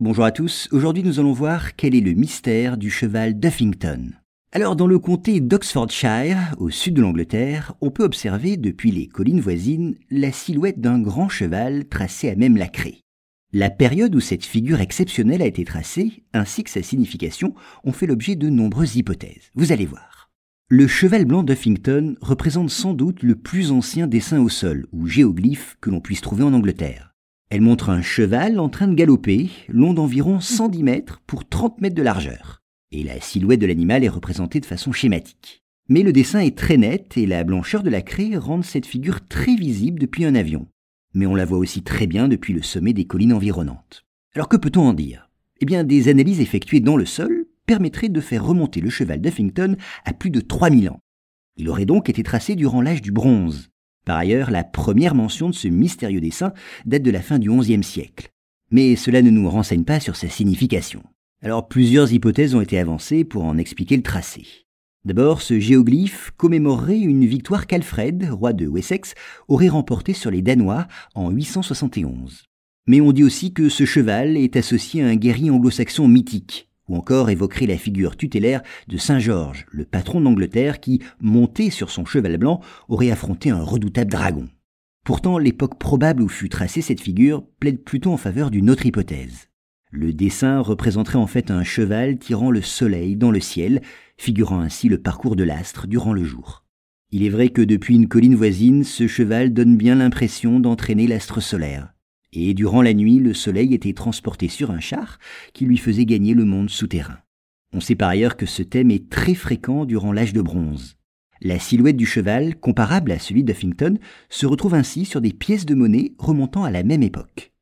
Bonjour à tous, aujourd'hui nous allons voir quel est le mystère du cheval Duffington. Alors dans le comté d'Oxfordshire, au sud de l'Angleterre, on peut observer depuis les collines voisines la silhouette d'un grand cheval tracé à même la craie. La période où cette figure exceptionnelle a été tracée, ainsi que sa signification, ont fait l'objet de nombreuses hypothèses. Vous allez voir. Le cheval blanc d'Huffington représente sans doute le plus ancien dessin au sol, ou géoglyphe, que l'on puisse trouver en Angleterre. Elle montre un cheval en train de galoper, long d'environ 110 mètres pour 30 mètres de largeur et la silhouette de l'animal est représentée de façon schématique. Mais le dessin est très net et la blancheur de la craie rend cette figure très visible depuis un avion. Mais on la voit aussi très bien depuis le sommet des collines environnantes. Alors que peut-on en dire? Eh bien, des analyses effectuées dans le sol permettraient de faire remonter le cheval d'Huffington à plus de 3000 ans. Il aurait donc été tracé durant l'âge du bronze. Par ailleurs, la première mention de ce mystérieux dessin date de la fin du XIe siècle. Mais cela ne nous renseigne pas sur sa signification. Alors plusieurs hypothèses ont été avancées pour en expliquer le tracé. D'abord, ce géoglyphe commémorerait une victoire qu'Alfred, roi de Wessex, aurait remportée sur les Danois en 871. Mais on dit aussi que ce cheval est associé à un guerrier anglo-saxon mythique, ou encore évoquerait la figure tutélaire de Saint Georges, le patron d'Angleterre qui, monté sur son cheval blanc, aurait affronté un redoutable dragon. Pourtant, l'époque probable où fut tracée cette figure plaide plutôt en faveur d'une autre hypothèse. Le dessin représenterait en fait un cheval tirant le soleil dans le ciel, figurant ainsi le parcours de l'astre durant le jour. Il est vrai que depuis une colline voisine, ce cheval donne bien l'impression d'entraîner l'astre solaire. Et durant la nuit, le soleil était transporté sur un char qui lui faisait gagner le monde souterrain. On sait par ailleurs que ce thème est très fréquent durant l'âge de bronze. La silhouette du cheval, comparable à celui d'Huffington, se retrouve ainsi sur des pièces de monnaie remontant à la même époque.